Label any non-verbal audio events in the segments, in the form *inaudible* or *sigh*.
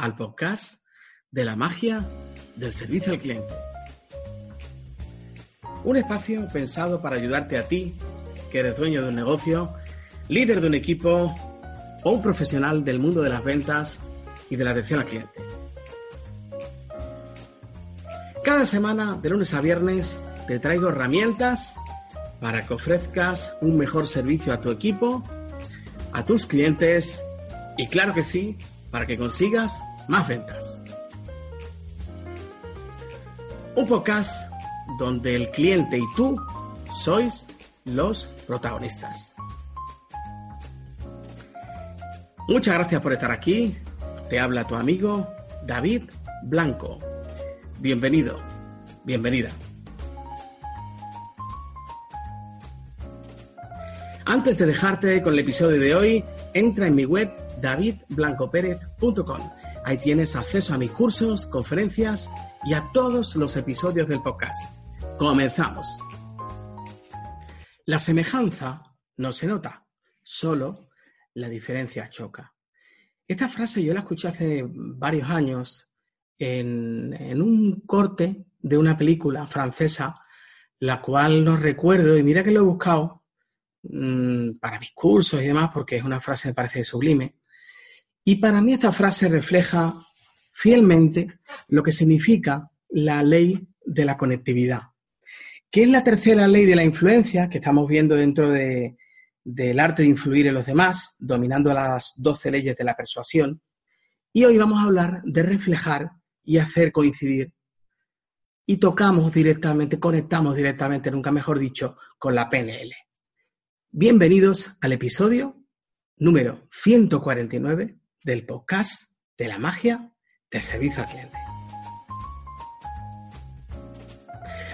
al podcast de la magia del servicio al cliente. Un espacio pensado para ayudarte a ti, que eres dueño de un negocio, líder de un equipo o un profesional del mundo de las ventas y de la atención al cliente. Cada semana, de lunes a viernes, te traigo herramientas para que ofrezcas un mejor servicio a tu equipo, a tus clientes y claro que sí, para que consigas más ventas. Un podcast donde el cliente y tú sois los protagonistas. Muchas gracias por estar aquí. Te habla tu amigo David Blanco. Bienvenido, bienvenida. Antes de dejarte con el episodio de hoy, entra en mi web davidblancopérez.com. Ahí tienes acceso a mis cursos, conferencias y a todos los episodios del podcast. Comenzamos. La semejanza no se nota, solo la diferencia choca. Esta frase yo la escuché hace varios años en, un corte de una película francesa, la cual no recuerdo, y mira que lo he buscado mmm, para mis cursos y demás, porque es una frase que me parece sublime. Y para mí esta frase refleja fielmente lo que significa la ley de la conectividad, que es la tercera ley de la influencia que estamos viendo dentro de, del arte de influir en los demás, dominando las doce leyes de la persuasión. Y hoy vamos a hablar de reflejar y hacer coincidir. Y tocamos directamente, conectamos directamente, nunca mejor dicho, con la PNL. Bienvenidos al episodio número 149 del podcast de la magia del servicio al cliente.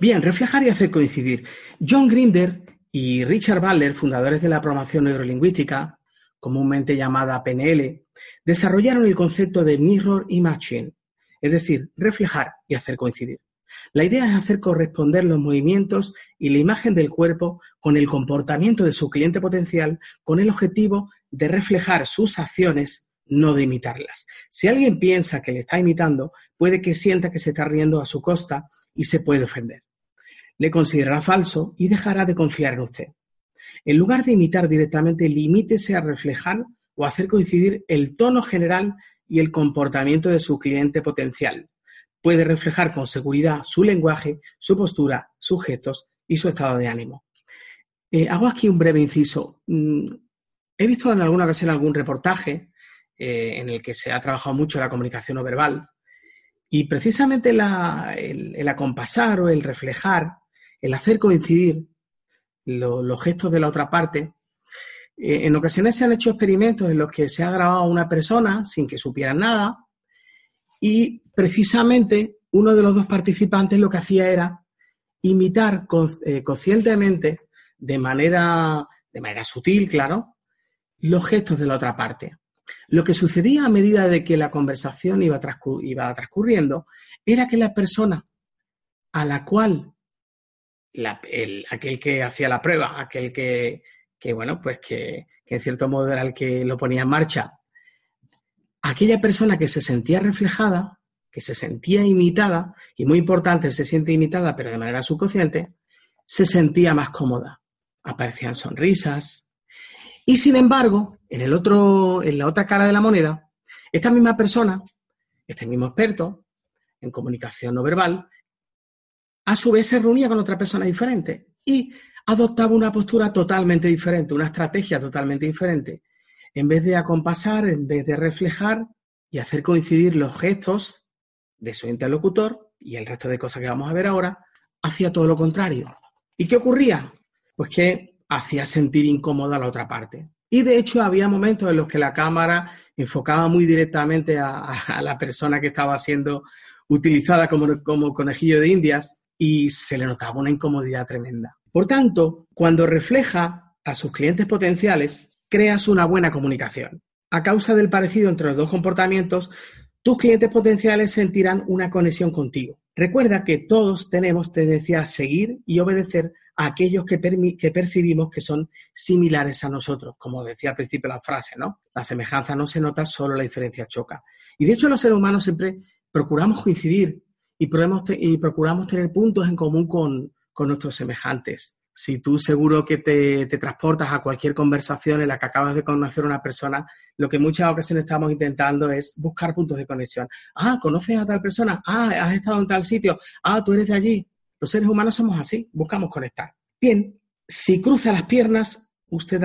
Bien, reflejar y hacer coincidir. John Grinder y Richard Baller, fundadores de la programación neurolingüística, comúnmente llamada PNL, desarrollaron el concepto de mirror imaging, es decir, reflejar y hacer coincidir. La idea es hacer corresponder los movimientos y la imagen del cuerpo con el comportamiento de su cliente potencial con el objetivo de reflejar sus acciones no de imitarlas. Si alguien piensa que le está imitando, puede que sienta que se está riendo a su costa y se puede ofender. Le considerará falso y dejará de confiar en usted. En lugar de imitar directamente, limítese a reflejar o hacer coincidir el tono general y el comportamiento de su cliente potencial. Puede reflejar con seguridad su lenguaje, su postura, sus gestos y su estado de ánimo. Eh, hago aquí un breve inciso. Mm, he visto en alguna ocasión algún reportaje eh, en el que se ha trabajado mucho la comunicación no verbal. Y precisamente el, el, acompasar o el reflejar, el hacer coincidir lo, los gestos de la otra parte, eh, en ocasiones se han hecho experimentos en los que se ha grabado a una persona sin que supieran nada y precisamente uno de los dos participantes lo que hacía era imitar eh, conscientemente, de manera, de manera sutil, claro, los gestos de la otra parte. Lo que sucedía a medida de que la conversación iba, transcur iba transcurriendo era que la persona a la cual aquel que hacía la prueba, aquel que, que bueno, pues que, que, en cierto modo era el que lo ponía en marcha, aquella persona que se sentía reflejada, que se sentía imitada, y muy importante, se siente imitada, pero de manera subconsciente, se sentía más cómoda. Aparecían sonrisas, y sin embargo, en, el otro, en la otra cara de la moneda, esta misma persona, este mismo experto en comunicación no verbal, a su vez se reunía con otra persona diferente y adoptaba una postura totalmente diferente, una estrategia totalmente diferente. En vez de acompasar, en vez de reflejar y hacer coincidir los gestos de su interlocutor y el resto de cosas que vamos a ver ahora, hacía todo lo contrario. ¿Y qué ocurría? Pues que hacía sentir incómoda a la otra parte. Y de hecho había momentos en los que la cámara enfocaba muy directamente a, la persona que estaba siendo utilizada como, como conejillo de indias y se le notaba una incomodidad tremenda. Por tanto, cuando refleja a sus clientes potenciales, creas una buena comunicación. A causa del parecido entre los dos comportamientos, tus clientes potenciales sentirán una conexión contigo. Recuerda que todos tenemos tendencia a seguir y obedecer aquellos que, percibimos que son similares a nosotros, como decía al principio la frase, ¿no? La semejanza no se nota, solo la diferencia choca. Y de hecho los seres humanos siempre procuramos coincidir y, procuramos tener puntos en común con nuestros semejantes si tú seguro que te, transportas a cualquier conversación en la que acabas de conocer a una persona, lo que en muchas ocasiones estamos intentando es buscar puntos de conexión. Ah, ¿conoces a tal persona? Ah, has estado en tal sitio. Ah, tú eres de allí. Los seres humanos somos así, buscamos conectar. Bien, si cruza las piernas, usted,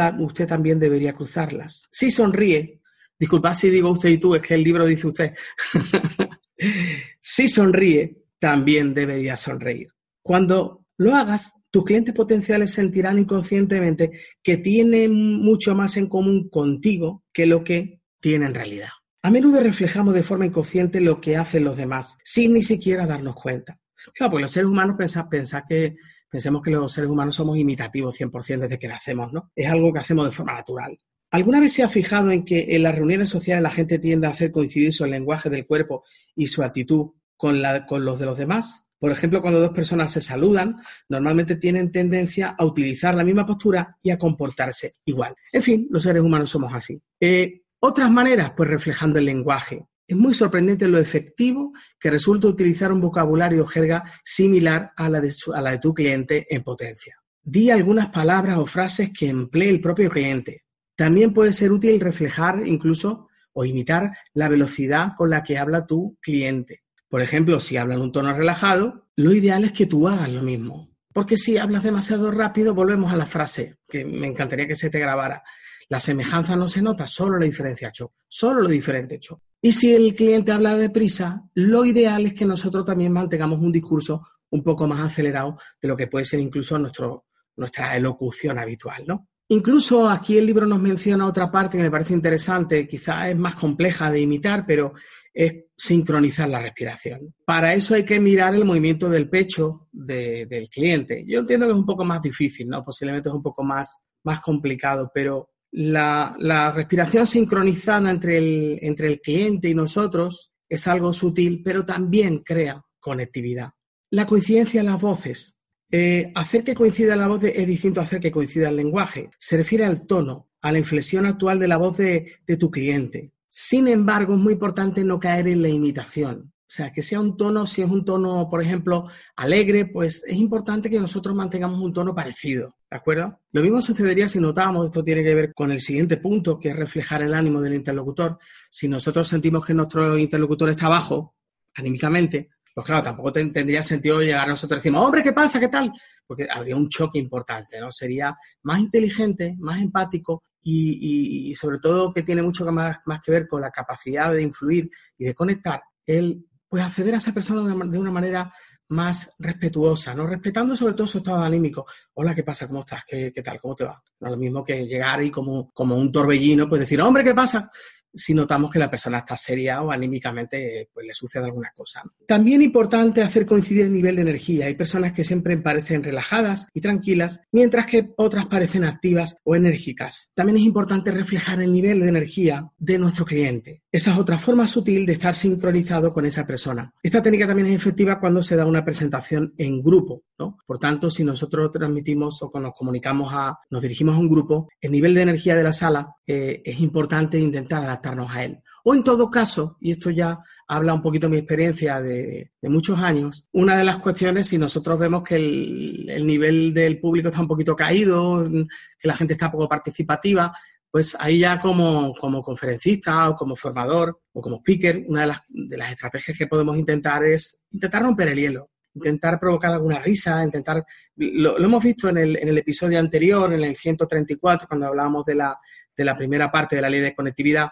también debería cruzarlas. Si sonríe, disculpad si digo usted y tú, es que el libro dice usted. *laughs* si sonríe, también debería sonreír. Cuando lo hagas, tus clientes potenciales sentirán inconscientemente que tienen mucho más en común contigo que lo que tienen en realidad. A menudo reflejamos de forma inconsciente lo que hacen los demás, sin ni siquiera darnos cuenta. Claro, pues los seres humanos pensamos que pensemos que los seres humanos somos imitativos 100% desde que nacemos, ¿no? Es algo que hacemos de forma natural. ¿Alguna vez se ha fijado en que en las reuniones sociales la gente tiende a hacer coincidir su lenguaje del cuerpo y su actitud con, con los de los demás? Por ejemplo, cuando dos personas se saludan, normalmente tienen tendencia a utilizar la misma postura y a comportarse igual. En fin, los seres humanos somos así. Eh, otras maneras, pues reflejando el lenguaje. Es muy sorprendente lo efectivo que resulta utilizar un vocabulario o jerga similar a la, de a la de tu cliente en potencia. Di algunas palabras o frases que emplee el propio cliente. También puede ser útil reflejar incluso o imitar la velocidad con la que habla tu cliente. Por ejemplo, si hablas en un tono relajado, lo ideal es que tú hagas lo mismo. Porque si hablas demasiado rápido, volvemos a la frase, que me encantaría que se te grabara. La semejanza no se nota, solo la diferencia hecho, solo lo diferente hecho. Y si el cliente habla deprisa, lo ideal es que nosotros también mantengamos un discurso un poco más acelerado de lo que puede ser incluso nuestro, nuestra elocución habitual, ¿no? Incluso aquí el libro nos menciona otra parte que me parece interesante, quizás es más compleja de imitar, pero es sincronizar la respiración. Para eso hay que mirar el movimiento del pecho del cliente. Yo entiendo que es un poco más difícil, ¿no? Posiblemente es un poco más, más complicado, pero la, respiración sincronizada entre el, entre el cliente y nosotros es algo sutil, pero también crea conectividad. La coincidencia en las voces. Eh, hacer que coincida la voz es distinto a hacer que coincida el lenguaje. Se refiere al tono, a la inflexión actual de la voz de, tu cliente. Sin embargo, es muy importante no caer en la imitación. Sea, que sea un tono, si es un tono, por ejemplo, alegre, pues es importante que nosotros mantengamos un tono parecido, ¿de acuerdo? Lo mismo sucedería si notamos, esto tiene que ver con el siguiente punto, que es reflejar el ánimo del interlocutor. Si nosotros sentimos que nuestro interlocutor está bajo, anímicamente, pues claro, tampoco tendría sentido llegar a nosotros y decir, hombre, ¿qué pasa? ¿Qué tal? Porque habría un choque importante, ¿no? Sería más inteligente, más empático y, sobre todo que tiene mucho más, más que ver con la capacidad de influir y de conectar, el pues acceder a esa persona de una manera más respetuosa, ¿no? Respetando sobre todo su estado anímico. Hola, ¿qué pasa? ¿Cómo estás? ¿Qué, qué tal? ¿Cómo te va? No es lo mismo que llegar y como, como un torbellino, pues decir, hombre, ¿qué pasa? Si notamos que la persona está seria o anímicamente pues, le sucede alguna cosa. También importante hacer coincidir el nivel de energía. Hay personas que siempre parecen relajadas y tranquilas, mientras que otras parecen activas o enérgicas. También es importante reflejar el nivel de energía de nuestro cliente. Esa es otra forma sutil de estar sincronizado con esa persona. Esta técnica también es efectiva cuando se da una presentación en grupo. ¿no? Por tanto, si nosotros transmitimos o nos comunicamos a, nos dirigimos a un grupo, el nivel de energía de la sala eh, es importante intentar adaptar a él. O en todo caso, y esto ya habla un poquito de mi experiencia de, muchos años, una de las cuestiones, si nosotros vemos que el, nivel del público está un poquito caído, que la gente está poco participativa, pues ahí ya como, como conferencista o como formador o como speaker, una de las, de las estrategias que podemos intentar es intentar romper el hielo, intentar provocar alguna risa, intentar, lo, lo, hemos visto en el, en el episodio anterior, en el 134, cuando hablábamos de la, de la primera parte de la ley de conectividad,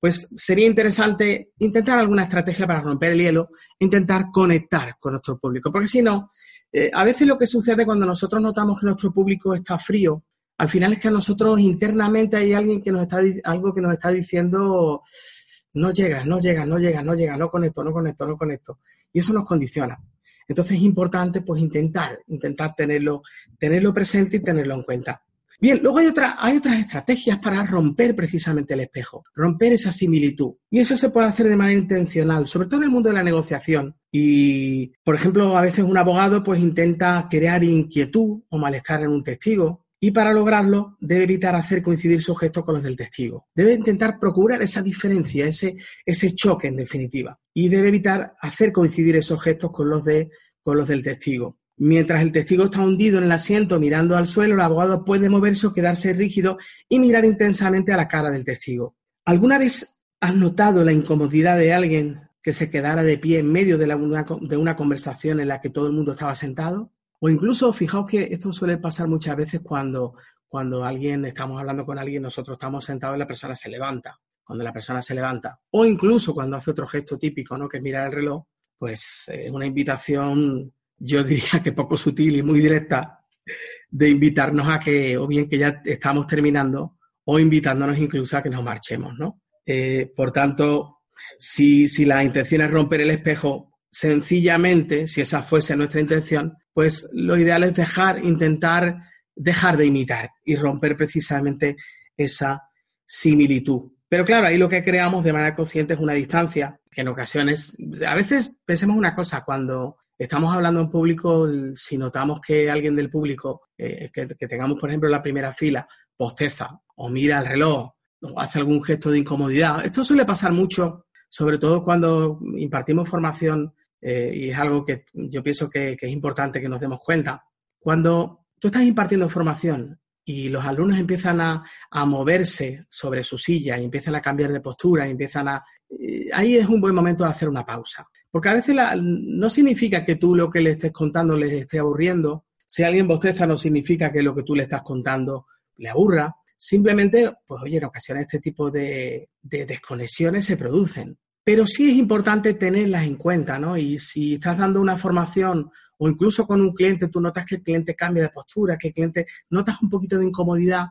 pues sería interesante intentar alguna estrategia para romper el hielo, intentar conectar con nuestro público, porque si no, eh, a veces lo que sucede cuando nosotros notamos que nuestro público está frío al final es que a nosotros internamente hay alguien que nos está algo que nos está diciendo no llegas, no llegas, no llegas, no llegas, no conecto, no conecto, no conecto. Y eso nos condiciona. Entonces es importante pues intentar, intentar tenerlo, tenerlo presente y tenerlo en cuenta. Bien, luego hay, hay otras estrategias para romper precisamente el espejo, romper esa similitud. Y eso se puede hacer de manera intencional, sobre todo en el mundo de la negociación. Y, por ejemplo, a veces un abogado pues intenta crear inquietud o malestar en un testigo, y para lograrlo debe evitar hacer coincidir su gesto con los del testigo. Debe intentar procurar esa diferencia, ese, choque en definitiva. Y debe evitar hacer coincidir esos gestos con los del testigo. Mientras el testigo está hundido en el asiento mirando al suelo, el abogado puede moverse o quedarse rígido y mirar intensamente a la cara del testigo. ¿Alguna vez has notado la incomodidad de alguien que se quedara de pie en medio de, de una conversación en la que todo el mundo estaba sentado? O incluso, fijaos que esto suele pasar muchas veces cuando, cuando alguien, estamos hablando con alguien, nosotros estamos sentados y la persona se levanta. Cuando la persona se levanta. O incluso cuando hace otro gesto típico, ¿no? Que es mirar el reloj, pues es una invitación yo diría que poco sutil y muy directa, de invitarnos a que, o bien que ya estamos terminando, o invitándonos incluso a que nos marchemos, ¿no? Eh, por tanto, si, si la intención es romper el espejo, sencillamente, si esa fuese nuestra intención, pues lo ideal es dejar, intentar dejar de imitar y romper precisamente esa similitud. Pero claro, ahí lo que creamos de manera consciente es una distancia, que en ocasiones, a veces pensemos una cosa, cuando estamos hablando en público, si notamos que alguien del público, eh, que, tengamos por ejemplo la primera fila, posteza o mira el reloj o hace algún gesto de incomodidad, esto suele pasar mucho, sobre todo cuando impartimos formación eh, y es algo que yo pienso que, es importante que nos demos cuenta. Cuando tú estás impartiendo formación y los alumnos empiezan a, moverse sobre su silla y empiezan a cambiar de postura y empiezan a... Eh, ahí es un buen momento de hacer una pausa. Porque a veces no significa que tú lo que le estés contando les esté aburriendo. Si alguien bosteza no significa que lo que tú le estás contando le aburra. Simplemente, pues oye, en ocasiones este tipo de, desconexiones se producen. Pero sí es importante tenerlas en cuenta, ¿no? Y si estás dando una formación o incluso con un cliente, tú notas que el cliente cambia de postura, que el cliente notas un poquito de incomodidad,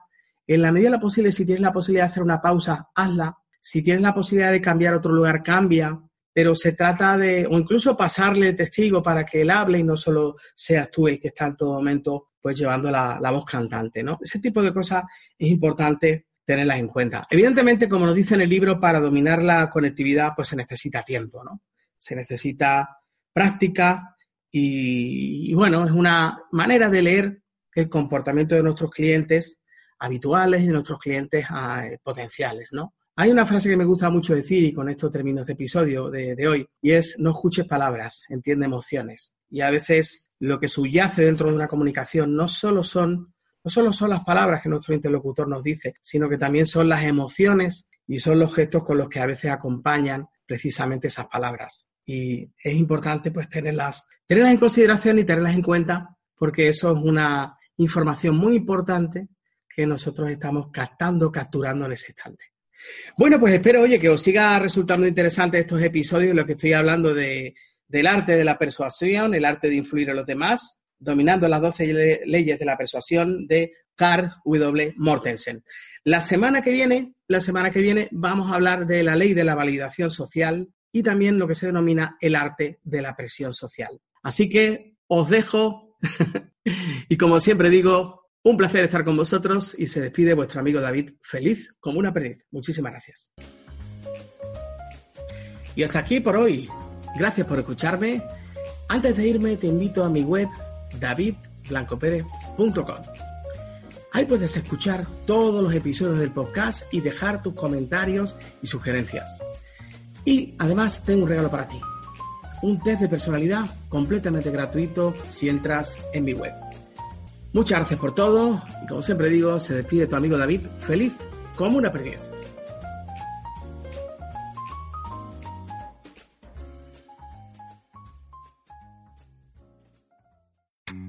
en la medida de lo posible, si tienes la posibilidad de hacer una pausa, hazla. Si tienes la posibilidad de cambiar otro lugar, cambia pero se trata de, o incluso pasarle el testigo para que él hable y no solo seas tú el que está en todo momento pues llevando la, voz cantante, ¿no? Ese tipo de cosas es importante tenerlas en cuenta. Evidentemente, como nos dice en el libro, para dominar la conectividad pues se necesita tiempo, ¿no? Se necesita práctica y, bueno, es una manera de leer el comportamiento de nuestros clientes habituales y de nuestros clientes ah, potenciales, ¿no? Hay una frase que me gusta mucho decir, y con esto termino este episodio de, hoy, y es no escuches palabras, entiende emociones. Y a veces lo que subyace dentro de una comunicación no solo son, no solo son las palabras que nuestro interlocutor nos dice, sino que también son las emociones y son los gestos con los que a veces acompañan precisamente esas palabras. Y es importante pues tenerlas, tenerlas en consideración y tenerlas en cuenta porque eso es una información muy importante que nosotros estamos captando, capturando en ese instante. Bueno, pues espero, oye, que os siga resultando interesante estos episodios en los que estoy hablando de, del arte de la persuasión, el arte de influir en los demás, dominando las 12 leyes de la persuasión de Carl W. Mortensen. La semana que viene, la semana que viene vamos a hablar de la ley de la validación social y también lo que se denomina el arte de la presión social. Así que os dejo *laughs* y como siempre digo, un placer estar con vosotros y se despide vuestro amigo David, feliz como una perdiz. Muchísimas gracias. Y hasta aquí por hoy. Gracias por escucharme. Antes de irme te invito a mi web davidblancopérez.com. Ahí puedes escuchar todos los episodios del podcast y dejar tus comentarios y sugerencias. Y además tengo un regalo para ti. Un test de personalidad completamente gratuito si entras en mi web. Muchas gracias por todo y como siempre digo, se despide tu amigo David feliz como una perdiz.